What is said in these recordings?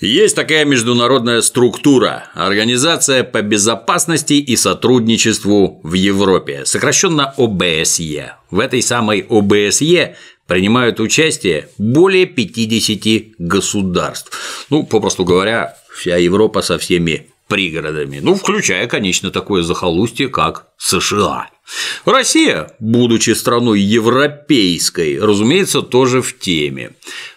Есть такая международная структура – Организация по безопасности и сотрудничеству в Европе, сокращенно ОБСЕ. В этой самой ОБСЕ принимают участие более 50 государств. Ну, попросту говоря, вся Европа со всеми пригородами, ну, включая, конечно, такое захолустье, как США. Россия, будучи страной европейской, разумеется, тоже в теме.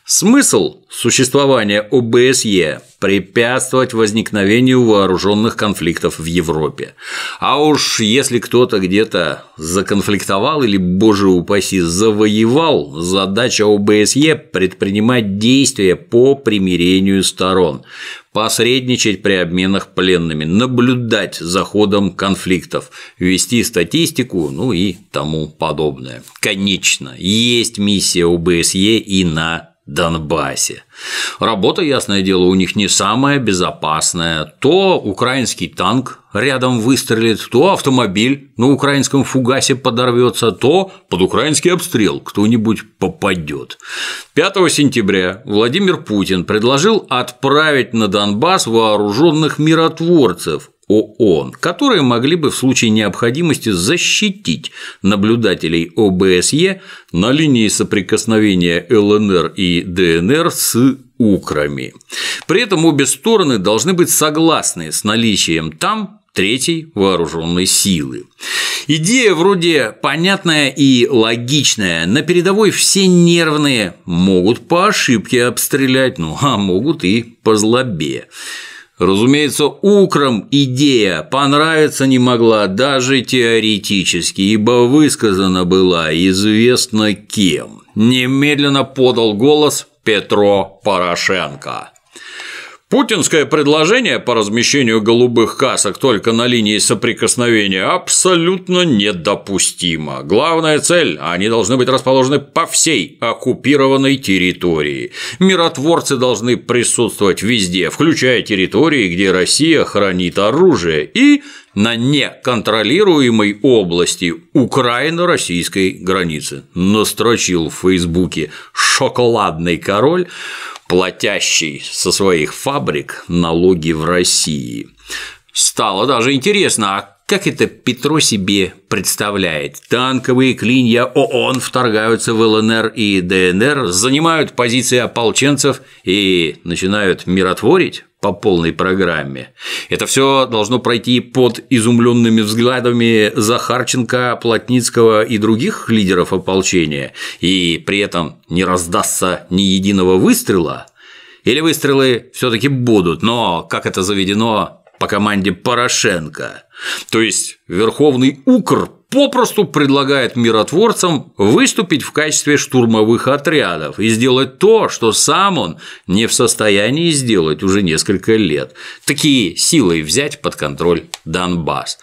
Смысл существования ОБСЕ – препятствовать возникновению вооруженных конфликтов в Европе. А уж если кто-то где-то законфликтовал или, боже упаси, завоевал, задача ОБСЕ – предпринимать действия по примирению сторон, посредничать при обменах пленными, наблюдать за ходом конфликтов, вести статистику, ну и тому подобное. Конечно, есть миссия ОБСЕ и на Донбассе. Работа, ясное дело, у них не самая безопасная. То украинский танк рядом выстрелит, то автомобиль на украинском фугасе подорвется, то под украинский обстрел кто-нибудь попадет. 5 сентября Владимир Путин предложил отправить на Донбасс вооруженных миротворцев ООН, которые могли бы в случае необходимости защитить наблюдателей ОБСЕ на линии соприкосновения ЛНР и ДНР с Украми. При этом обе стороны должны быть согласны с наличием там третьей вооруженной силы. Идея вроде понятная и логичная, на передовой все нервные могут по ошибке обстрелять, ну а могут и по злобе. Разумеется, Украм идея понравиться не могла даже теоретически, ибо высказана была известно кем. Немедленно подал голос Петро Порошенко. Путинское предложение по размещению голубых касок только на линии соприкосновения абсолютно недопустимо. Главная цель – они должны быть расположены по всей оккупированной территории. Миротворцы должны присутствовать везде, включая территории, где Россия хранит оружие, и на неконтролируемой области Украино-российской границы. Настрочил в Фейсбуке шоколадный король, платящий со своих фабрик налоги в России. Стало даже интересно, а как это Петро себе представляет? Танковые клинья ООН вторгаются в ЛНР и ДНР, занимают позиции ополченцев и начинают миротворить? по полной программе. Это все должно пройти под изумленными взглядами Захарченко, Плотницкого и других лидеров ополчения, и при этом не раздастся ни единого выстрела, или выстрелы все-таки будут, но как это заведено по команде Порошенко. То есть Верховный Укр попросту предлагает миротворцам выступить в качестве штурмовых отрядов и сделать то, что сам он не в состоянии сделать уже несколько лет. Такие силой взять под контроль Донбасс.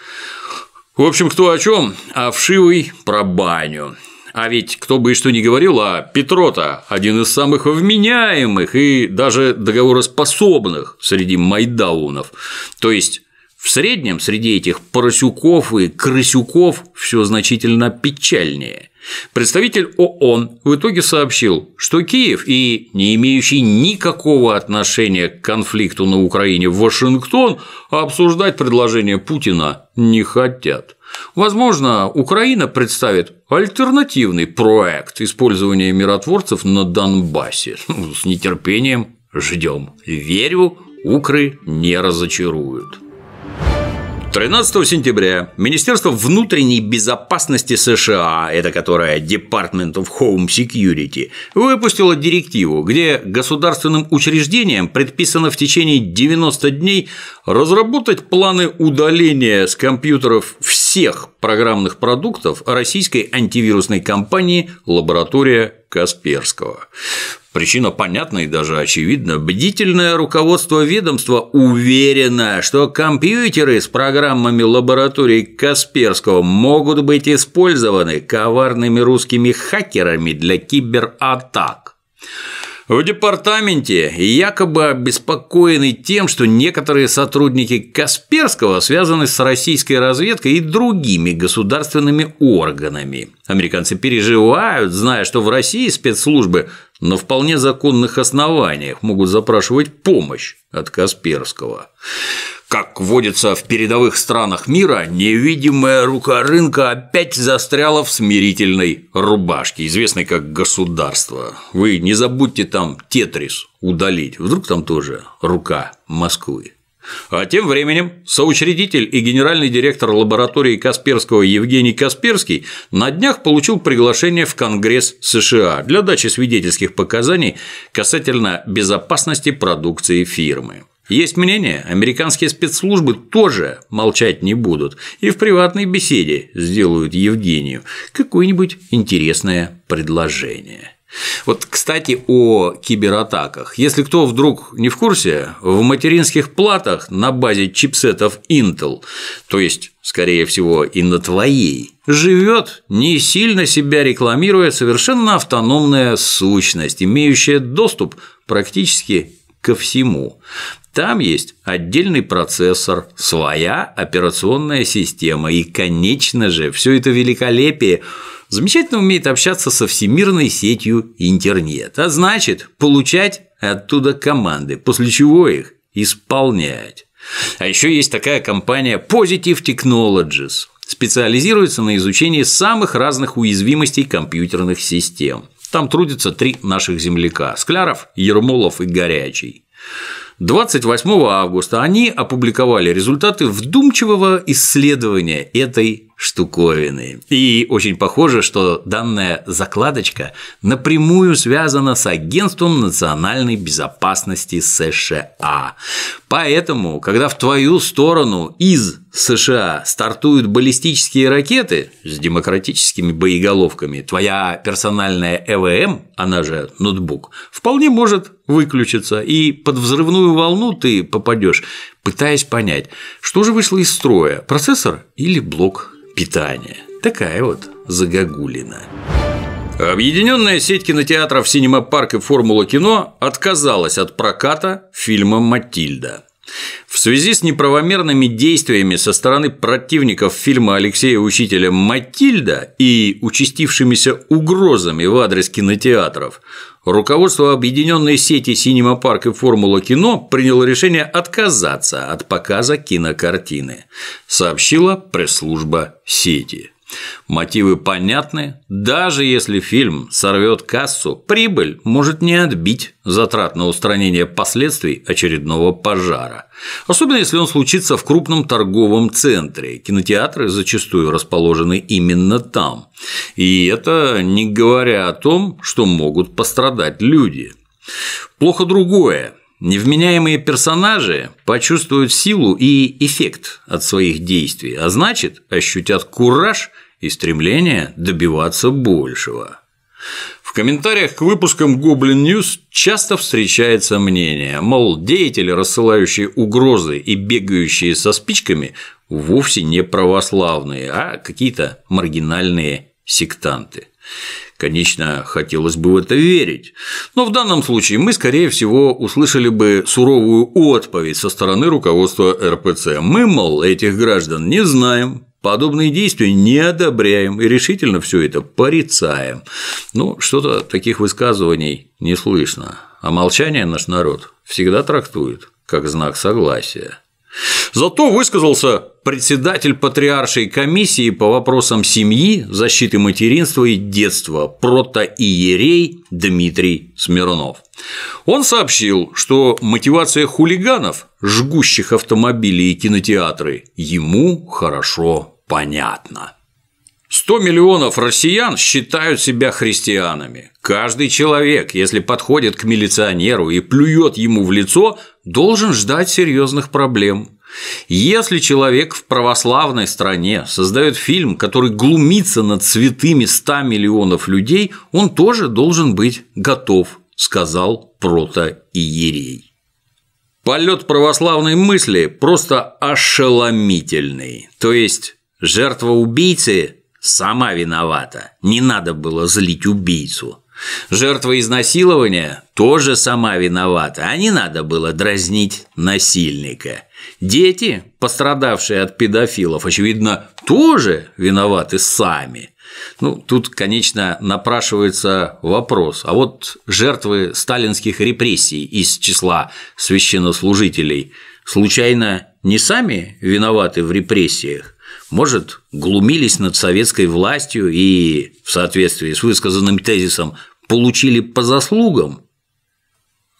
В общем, кто о чем, а вшивый про баню. А ведь кто бы и что ни говорил, а Петрота один из самых вменяемых и даже договороспособных среди майдаунов. То есть в среднем среди этих поросюков и крысюков все значительно печальнее. Представитель ООН в итоге сообщил, что Киев и не имеющий никакого отношения к конфликту на Украине Вашингтон обсуждать предложение Путина не хотят. Возможно, Украина представит альтернативный проект использования миротворцев на Донбассе. С нетерпением ждем. Верю, укры не разочаруют. 13 сентября Министерство внутренней безопасности США, это которое Department of Home Security, выпустило директиву, где государственным учреждениям предписано в течение 90 дней разработать планы удаления с компьютеров всех программных продуктов российской антивирусной компании «Лаборатория Касперского». Причина понятна и даже очевидна. Бдительное руководство ведомства уверено, что компьютеры с программами лаборатории Касперского могут быть использованы коварными русскими хакерами для кибератак. В департаменте якобы обеспокоены тем, что некоторые сотрудники Касперского связаны с российской разведкой и другими государственными органами. Американцы переживают, зная, что в России спецслужбы на вполне законных основаниях могут запрашивать помощь от Касперского. Как водится в передовых странах мира, невидимая рука рынка опять застряла в смирительной рубашке, известной как государство. Вы не забудьте там тетрис удалить, вдруг там тоже рука Москвы. А тем временем соучредитель и генеральный директор лаборатории Касперского Евгений Касперский на днях получил приглашение в Конгресс США для дачи свидетельских показаний касательно безопасности продукции фирмы. Есть мнение, американские спецслужбы тоже молчать не будут и в приватной беседе сделают Евгению какое-нибудь интересное предложение. Вот, кстати, о кибератаках. Если кто вдруг не в курсе, в материнских платах на базе чипсетов Intel, то есть, скорее всего, и на твоей, живет, не сильно себя рекламируя, совершенно автономная сущность, имеющая доступ практически ко всему. Там есть отдельный процессор, своя операционная система и, конечно же, все это великолепие замечательно умеет общаться со всемирной сетью интернет, а значит, получать оттуда команды, после чего их исполнять. А еще есть такая компания Positive Technologies, специализируется на изучении самых разных уязвимостей компьютерных систем. Там трудятся три наших земляка – Скляров, Ермолов и Горячий. 28 августа они опубликовали результаты вдумчивого исследования этой штуковины. И очень похоже, что данная закладочка напрямую связана с Агентством национальной безопасности США. Поэтому, когда в твою сторону из США стартуют баллистические ракеты с демократическими боеголовками, твоя персональная ЭВМ, она же ноутбук, вполне может выключиться, и под взрывную волну ты попадешь, пытаясь понять, что же вышло из строя – процессор или блок питания. Такая вот загогулина. Объединенная сеть кинотеатров «Синема Парк» и «Формула кино» отказалась от проката фильма «Матильда». В связи с неправомерными действиями со стороны противников фильма Алексея Учителя «Матильда» и участившимися угрозами в адрес кинотеатров, руководство объединенной сети «Синема Парк» и «Формула кино» приняло решение отказаться от показа кинокартины, сообщила пресс-служба сети. Мотивы понятны, даже если фильм сорвет кассу, прибыль может не отбить затрат на устранение последствий очередного пожара. Особенно если он случится в крупном торговом центре. Кинотеатры зачастую расположены именно там. И это не говоря о том, что могут пострадать люди. Плохо другое. Невменяемые персонажи почувствуют силу и эффект от своих действий, а значит, ощутят кураж и стремление добиваться большего. В комментариях к выпускам Goblin News часто встречается мнение, мол, деятели, рассылающие угрозы и бегающие со спичками, вовсе не православные, а какие-то маргинальные сектанты. Конечно, хотелось бы в это верить, но в данном случае мы, скорее всего, услышали бы суровую отповедь со стороны руководства РПЦ. Мы, мол, этих граждан не знаем, подобные действия не одобряем и решительно все это порицаем. Ну, что-то таких высказываний не слышно, а молчание наш народ всегда трактует как знак согласия. Зато высказался председатель патриаршей комиссии по вопросам семьи, защиты материнства и детства протоиерей Дмитрий Смирнов. Он сообщил, что мотивация хулиганов, жгущих автомобили и кинотеатры, ему хорошо понятна. 100 миллионов россиян считают себя христианами. Каждый человек, если подходит к милиционеру и плюет ему в лицо, должен ждать серьезных проблем. Если человек в православной стране создает фильм, который глумится над святыми 100 миллионов людей, он тоже должен быть готов, сказал протоиерей. Полет православной мысли просто ошеломительный. То есть жертва убийцы сама виновата, не надо было злить убийцу. Жертва изнасилования тоже сама виновата, а не надо было дразнить насильника. Дети, пострадавшие от педофилов, очевидно, тоже виноваты сами. Ну, тут, конечно, напрашивается вопрос. А вот жертвы сталинских репрессий из числа священнослужителей случайно не сами виноваты в репрессиях? Может, глумились над советской властью и, в соответствии с высказанным тезисом, получили по заслугам?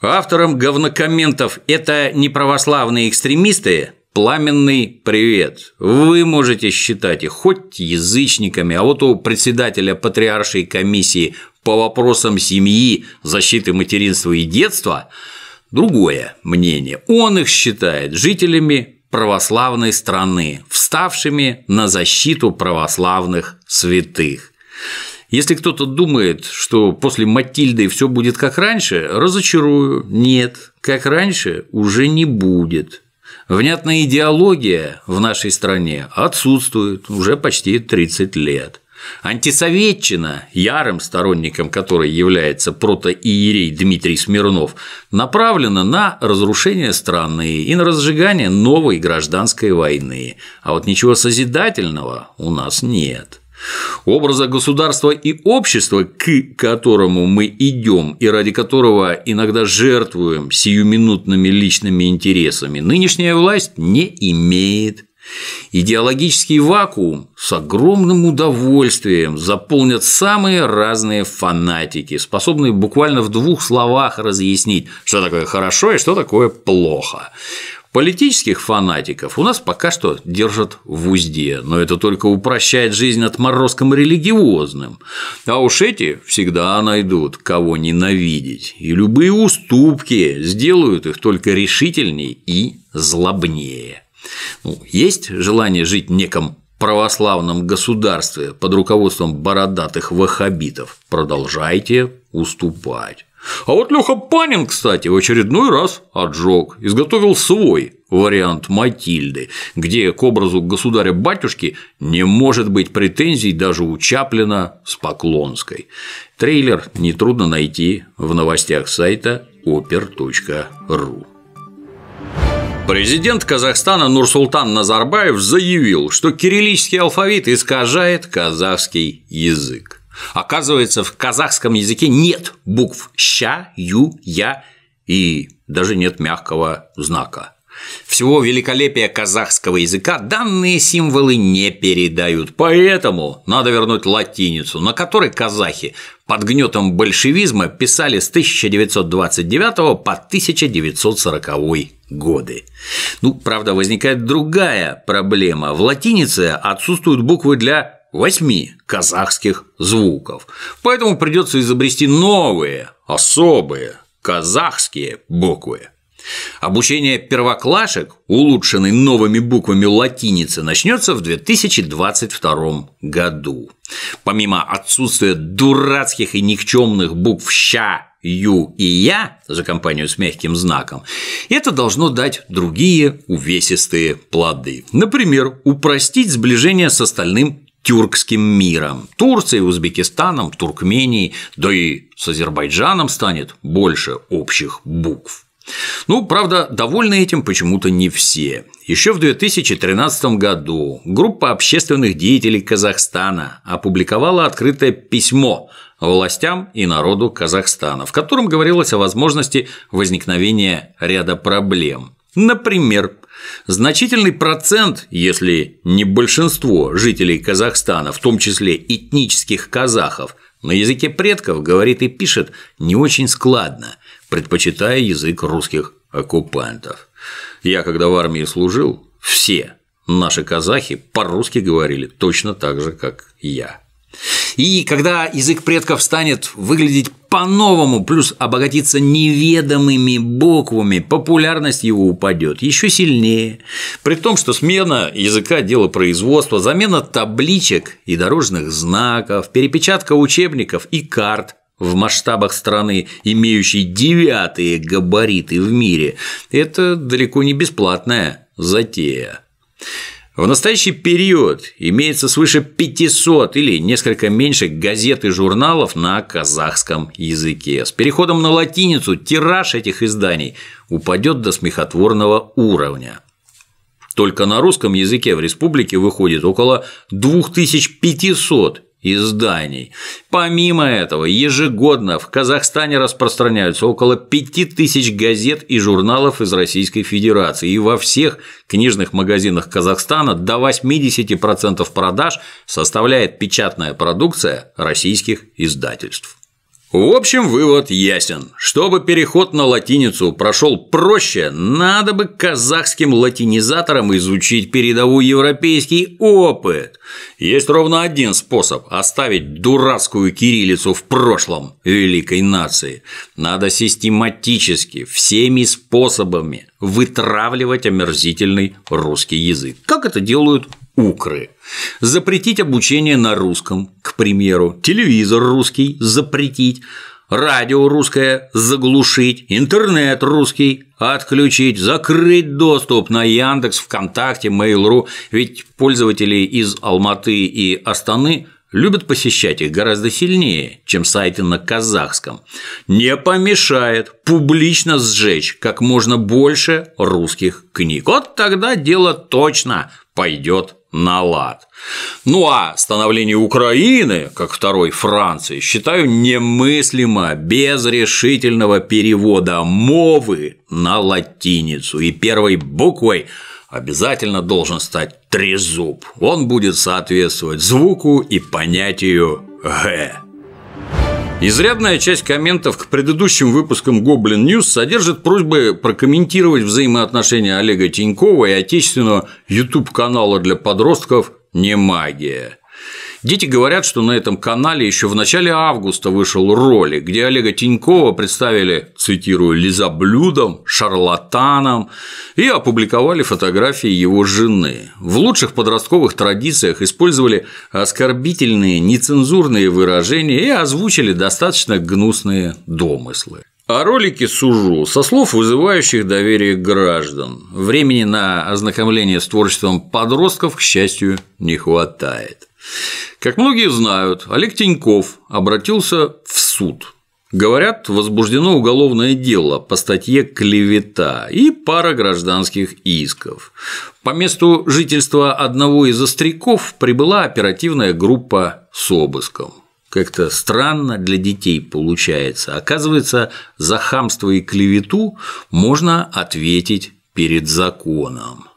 Авторам говнокомментов «это не православные экстремисты» пламенный привет. Вы можете считать их хоть язычниками, а вот у председателя патриаршей комиссии по вопросам семьи, защиты материнства и детства другое мнение. Он их считает жителями православной страны, вставшими на защиту православных святых. Если кто-то думает, что после Матильды все будет как раньше, разочарую. Нет, как раньше уже не будет. Внятная идеология в нашей стране отсутствует уже почти 30 лет. Антисоветчина, ярым сторонником которой является протоиерей Дмитрий Смирнов, направлена на разрушение страны и на разжигание новой гражданской войны, а вот ничего созидательного у нас нет. Образа государства и общества, к которому мы идем и ради которого иногда жертвуем сиюминутными личными интересами, нынешняя власть не имеет. Идеологический вакуум с огромным удовольствием заполнят самые разные фанатики, способные буквально в двух словах разъяснить, что такое хорошо и что такое плохо. Политических фанатиков у нас пока что держат в узде, но это только упрощает жизнь отморозкам религиозным. А уж эти всегда найдут, кого ненавидеть, и любые уступки сделают их только решительней и злобнее. Ну, есть желание жить в неком православном государстве под руководством бородатых ваххабитов, продолжайте уступать. А вот Леха Панин, кстати, в очередной раз отжег, изготовил свой вариант Матильды, где к образу государя-батюшки не может быть претензий даже у Чаплина с Поклонской. Трейлер нетрудно найти в новостях сайта oper.ru. Президент Казахстана Нурсултан Назарбаев заявил, что кириллический алфавит искажает казахский язык. Оказывается, в казахском языке нет букв «ща», «ю», «я» и даже нет мягкого знака. Всего великолепия казахского языка данные символы не передают, поэтому надо вернуть латиницу, на которой казахи под гнетом большевизма писали с 1929 по 1940 годы. Ну, правда, возникает другая проблема. В латинице отсутствуют буквы для восьми казахских звуков. Поэтому придется изобрести новые, особые казахские буквы. Обучение первоклашек, улучшенной новыми буквами латиницы, начнется в 2022 году. Помимо отсутствия дурацких и никчемных букв «ща», «ю» и «я» за компанию с мягким знаком, это должно дать другие увесистые плоды. Например, упростить сближение с остальным тюркским миром. Турцией, Узбекистаном, Туркменией, да и с Азербайджаном станет больше общих букв. Ну, правда, довольны этим почему-то не все. Еще в 2013 году группа общественных деятелей Казахстана опубликовала открытое письмо властям и народу Казахстана, в котором говорилось о возможности возникновения ряда проблем. Например, Значительный процент, если не большинство жителей Казахстана, в том числе этнических казахов, на языке предков говорит и пишет не очень складно, предпочитая язык русских оккупантов. Я, когда в армии служил, все наши казахи по-русски говорили точно так же, как я. И когда язык предков станет выглядеть по-новому, плюс обогатиться неведомыми буквами, популярность его упадет еще сильнее. При том, что смена языка – дело производства, замена табличек и дорожных знаков, перепечатка учебников и карт в масштабах страны, имеющей девятые габариты в мире – это далеко не бесплатная затея. В настоящий период имеется свыше 500 или несколько меньше газет и журналов на казахском языке. С переходом на латиницу тираж этих изданий упадет до смехотворного уровня. Только на русском языке в республике выходит около 2500 изданий. Помимо этого, ежегодно в Казахстане распространяются около 5000 газет и журналов из Российской Федерации, и во всех книжных магазинах Казахстана до 80% продаж составляет печатная продукция российских издательств. В общем, вывод ясен. Чтобы переход на латиницу прошел проще, надо бы казахским латинизаторам изучить передовой европейский опыт. Есть ровно один способ оставить дурацкую кириллицу в прошлом великой нации. Надо систематически, всеми способами вытравливать омерзительный русский язык. Как это делают укры. Запретить обучение на русском, к примеру, телевизор русский запретить, радио русское заглушить, интернет русский отключить, закрыть доступ на Яндекс, ВКонтакте, Mail.ru, ведь пользователи из Алматы и Астаны любят посещать их гораздо сильнее, чем сайты на казахском. Не помешает публично сжечь как можно больше русских книг. Вот тогда дело точно пойдет на лад. Ну а становление Украины, как второй Франции, считаю немыслимо без решительного перевода мовы на латиницу. И первой буквой обязательно должен стать трезуб. Он будет соответствовать звуку и понятию «г». Изрядная часть комментов к предыдущим выпускам Goblin News содержит просьбы прокомментировать взаимоотношения Олега Тинькова и отечественного YouTube-канала для подростков «Не магия». Дети говорят, что на этом канале еще в начале августа вышел ролик, где Олега Тинькова представили, цитирую, лизоблюдом, шарлатаном и опубликовали фотографии его жены. В лучших подростковых традициях использовали оскорбительные, нецензурные выражения и озвучили достаточно гнусные домыслы. О ролике сужу со слов, вызывающих доверие граждан. Времени на ознакомление с творчеством подростков, к счастью, не хватает. Как многие знают, Олег Тиньков обратился в суд. Говорят, возбуждено уголовное дело по статье «Клевета» и пара гражданских исков. По месту жительства одного из остряков прибыла оперативная группа с обыском. Как-то странно для детей получается. Оказывается, за хамство и клевету можно ответить перед законом.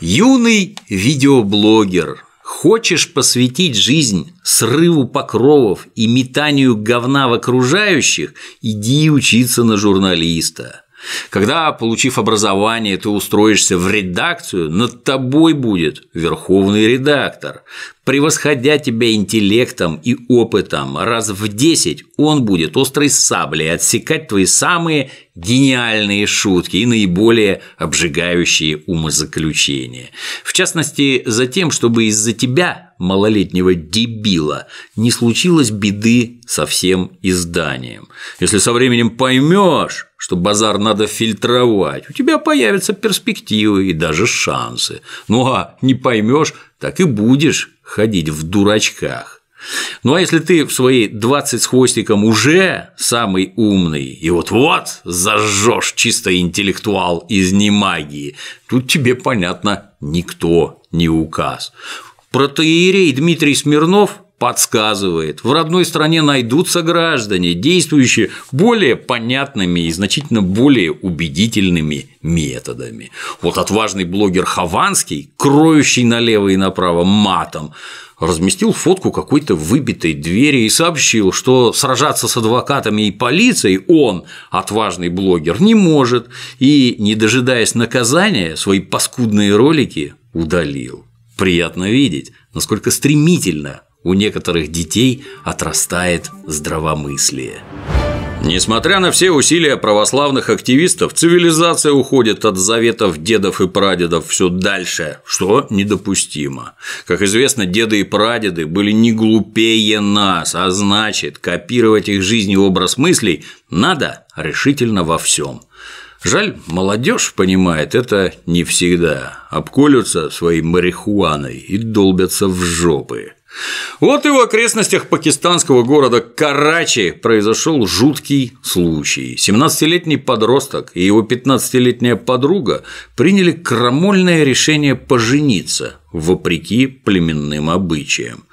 Юный видеоблогер Хочешь посвятить жизнь срыву покровов и метанию говна в окружающих, иди учиться на журналиста. Когда, получив образование, ты устроишься в редакцию, над тобой будет верховный редактор. Превосходя тебя интеллектом и опытом раз в десять, он будет острой саблей отсекать твои самые гениальные шутки и наиболее обжигающие умозаключения. В частности, за тем, чтобы из-за тебя, малолетнего дебила, не случилось беды со всем изданием. Если со временем поймешь, что базар надо фильтровать, у тебя появятся перспективы и даже шансы. Ну а не поймешь, так и будешь ходить в дурачках. Ну а если ты в свои 20 с хвостиком уже самый умный, и вот-вот зажжешь чисто интеллектуал из немагии, тут тебе, понятно, никто не указ. Протеерей Дмитрий Смирнов подсказывает, в родной стране найдутся граждане, действующие более понятными и значительно более убедительными методами. Вот отважный блогер Хованский, кроющий налево и направо матом, разместил фотку какой-то выбитой двери и сообщил, что сражаться с адвокатами и полицией он, отважный блогер, не может и, не дожидаясь наказания, свои паскудные ролики удалил. Приятно видеть, насколько стремительно у некоторых детей отрастает здравомыслие. Несмотря на все усилия православных активистов, цивилизация уходит от заветов дедов и прадедов все дальше, что недопустимо. Как известно, деды и прадеды были не глупее нас, а значит, копировать их жизнь и образ мыслей надо решительно во всем. Жаль, молодежь понимает это не всегда, обколются своей марихуаной и долбятся в жопы. Вот и в окрестностях пакистанского города Карачи произошел жуткий случай. 17-летний подросток и его 15-летняя подруга приняли крамольное решение пожениться вопреки племенным обычаям.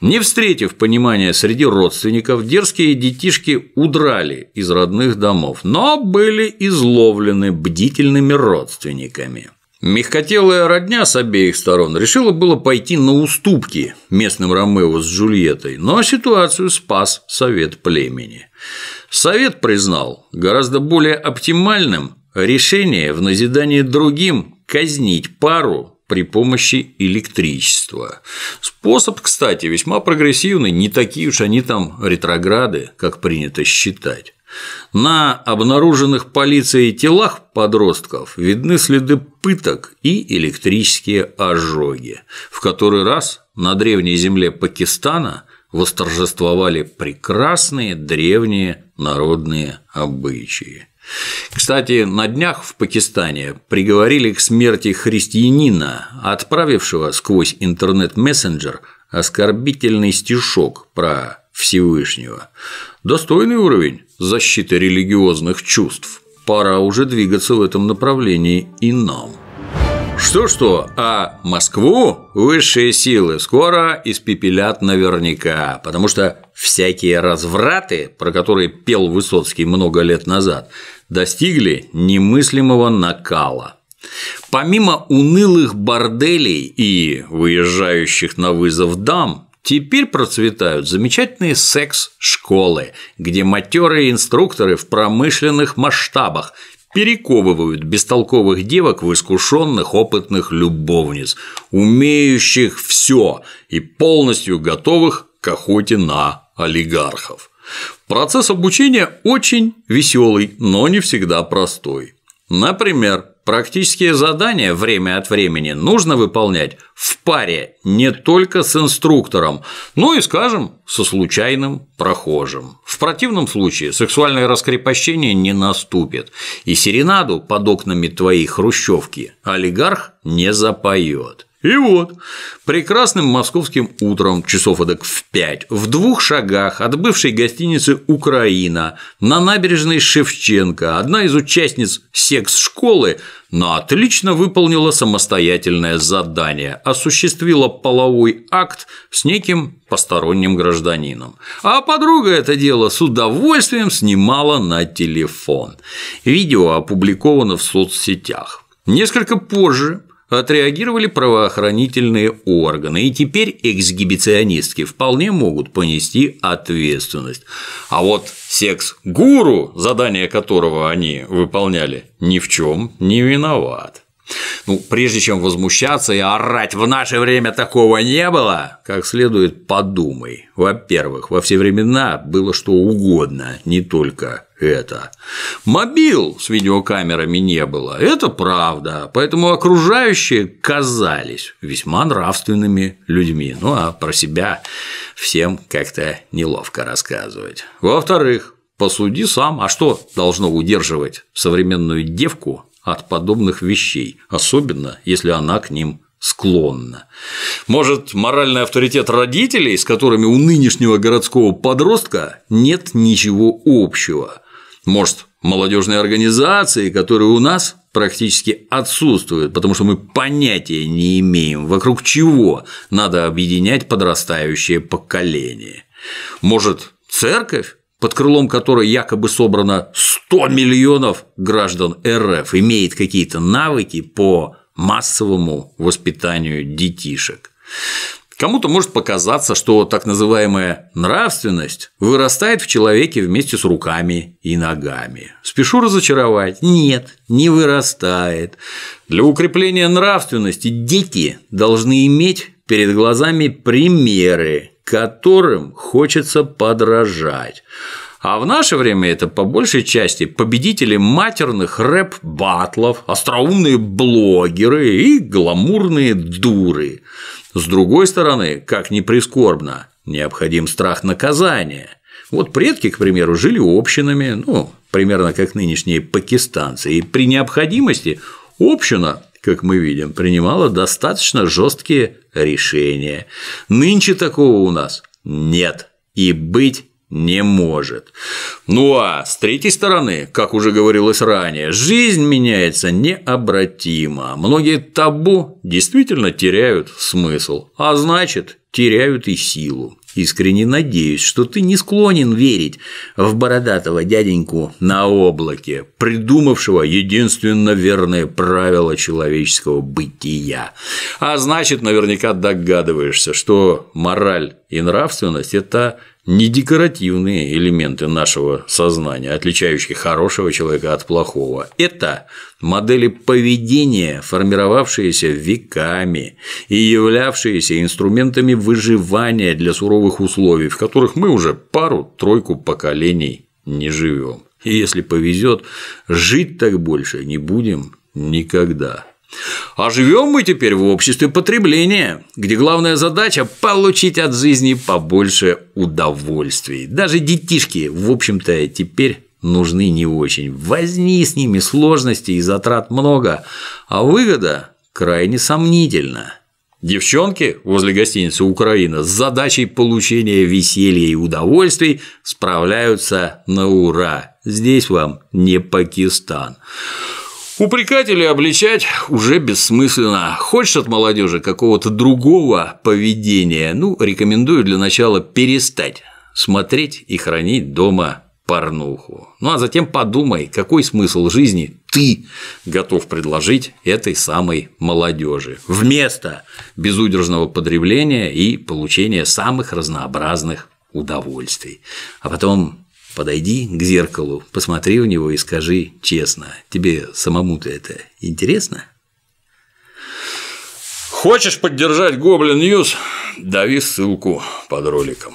Не встретив понимания среди родственников, дерзкие детишки удрали из родных домов, но были изловлены бдительными родственниками. Мягкотелая родня с обеих сторон решила было пойти на уступки местным Ромео с Джульеттой, но ситуацию спас совет племени. Совет признал гораздо более оптимальным решение в назидание другим казнить пару при помощи электричества. Способ, кстати, весьма прогрессивный, не такие уж они там ретрограды, как принято считать. На обнаруженных полицией телах подростков видны следы пыток и электрические ожоги. В который раз на древней земле Пакистана восторжествовали прекрасные древние народные обычаи. Кстати, на днях в Пакистане приговорили к смерти христианина, отправившего сквозь интернет-мессенджер оскорбительный стишок про Всевышнего. Достойный уровень защиты религиозных чувств. Пора уже двигаться в этом направлении и нам. Что-что, а Москву высшие силы скоро испепелят наверняка, потому что всякие развраты, про которые пел Высоцкий много лет назад, достигли немыслимого накала. Помимо унылых борделей и выезжающих на вызов дам, Теперь процветают замечательные секс-школы, где матерые инструкторы в промышленных масштабах перековывают бестолковых девок в искушенных опытных любовниц, умеющих все и полностью готовых к охоте на олигархов. Процесс обучения очень веселый, но не всегда простой. Например, Практические задания время от времени нужно выполнять в паре не только с инструктором, но и, скажем, со случайным прохожим. В противном случае сексуальное раскрепощение не наступит, и серенаду под окнами твоей хрущевки олигарх не запоет. И вот, прекрасным московским утром, часов эдак в пять, в двух шагах от бывшей гостиницы «Украина» на набережной Шевченко одна из участниц секс-школы, но отлично выполнила самостоятельное задание, осуществила половой акт с неким посторонним гражданином. А подруга это дело с удовольствием снимала на телефон. Видео опубликовано в соцсетях. Несколько позже отреагировали правоохранительные органы, и теперь эксгибиционистки вполне могут понести ответственность. А вот секс-гуру, задание которого они выполняли, ни в чем не виноват. Ну, прежде чем возмущаться и орать, в наше время такого не было, как следует подумай. Во-первых, во все времена было что угодно, не только это. Мобил с видеокамерами не было, это правда, поэтому окружающие казались весьма нравственными людьми. Ну а про себя всем как-то неловко рассказывать. Во-вторых, посуди сам, а что должно удерживать современную девку от подобных вещей, особенно если она к ним склонна. Может, моральный авторитет родителей, с которыми у нынешнего городского подростка нет ничего общего. Может, молодежные организации, которые у нас практически отсутствуют, потому что мы понятия не имеем, вокруг чего надо объединять подрастающее поколение. Может, церковь под крылом которой якобы собрано 100 миллионов граждан РФ, имеет какие-то навыки по массовому воспитанию детишек. Кому-то может показаться, что так называемая нравственность вырастает в человеке вместе с руками и ногами. Спешу разочаровать. Нет, не вырастает. Для укрепления нравственности дети должны иметь перед глазами примеры, которым хочется подражать. А в наше время это по большей части победители матерных рэп-батлов, остроумные блогеры и гламурные дуры. С другой стороны, как ни прискорбно, необходим страх наказания. Вот предки, к примеру, жили общинами, ну, примерно как нынешние пакистанцы, и при необходимости община как мы видим, принимала достаточно жесткие решения. Нынче такого у нас нет и быть не может. Ну а с третьей стороны, как уже говорилось ранее, жизнь меняется необратимо. Многие табу действительно теряют смысл, а значит, теряют и силу. Искренне надеюсь, что ты не склонен верить в бородатого дяденьку на облаке, придумавшего единственно верное правило человеческого бытия. А значит, наверняка догадываешься, что мораль и нравственность – это не декоративные элементы нашего сознания, отличающие хорошего человека от плохого. Это модели поведения, формировавшиеся веками и являвшиеся инструментами выживания для суровых условий, в которых мы уже пару-тройку поколений не живем. И если повезет, жить так больше не будем никогда. А живем мы теперь в обществе потребления, где главная задача – получить от жизни побольше удовольствий. Даже детишки, в общем-то, теперь нужны не очень. Возни с ними сложностей и затрат много, а выгода крайне сомнительна. Девчонки возле гостиницы «Украина» с задачей получения веселья и удовольствий справляются на ура. Здесь вам не Пакистан. Упрекать или обличать уже бессмысленно. Хочешь от молодежи какого-то другого поведения, ну, рекомендую для начала перестать смотреть и хранить дома порнуху. Ну а затем подумай, какой смысл жизни ты готов предложить этой самой молодежи вместо безудержного потребления и получения самых разнообразных удовольствий. А потом Подойди к зеркалу, посмотри в него и скажи честно, тебе самому-то это интересно? Хочешь поддержать Goblin News? Дави ссылку под роликом.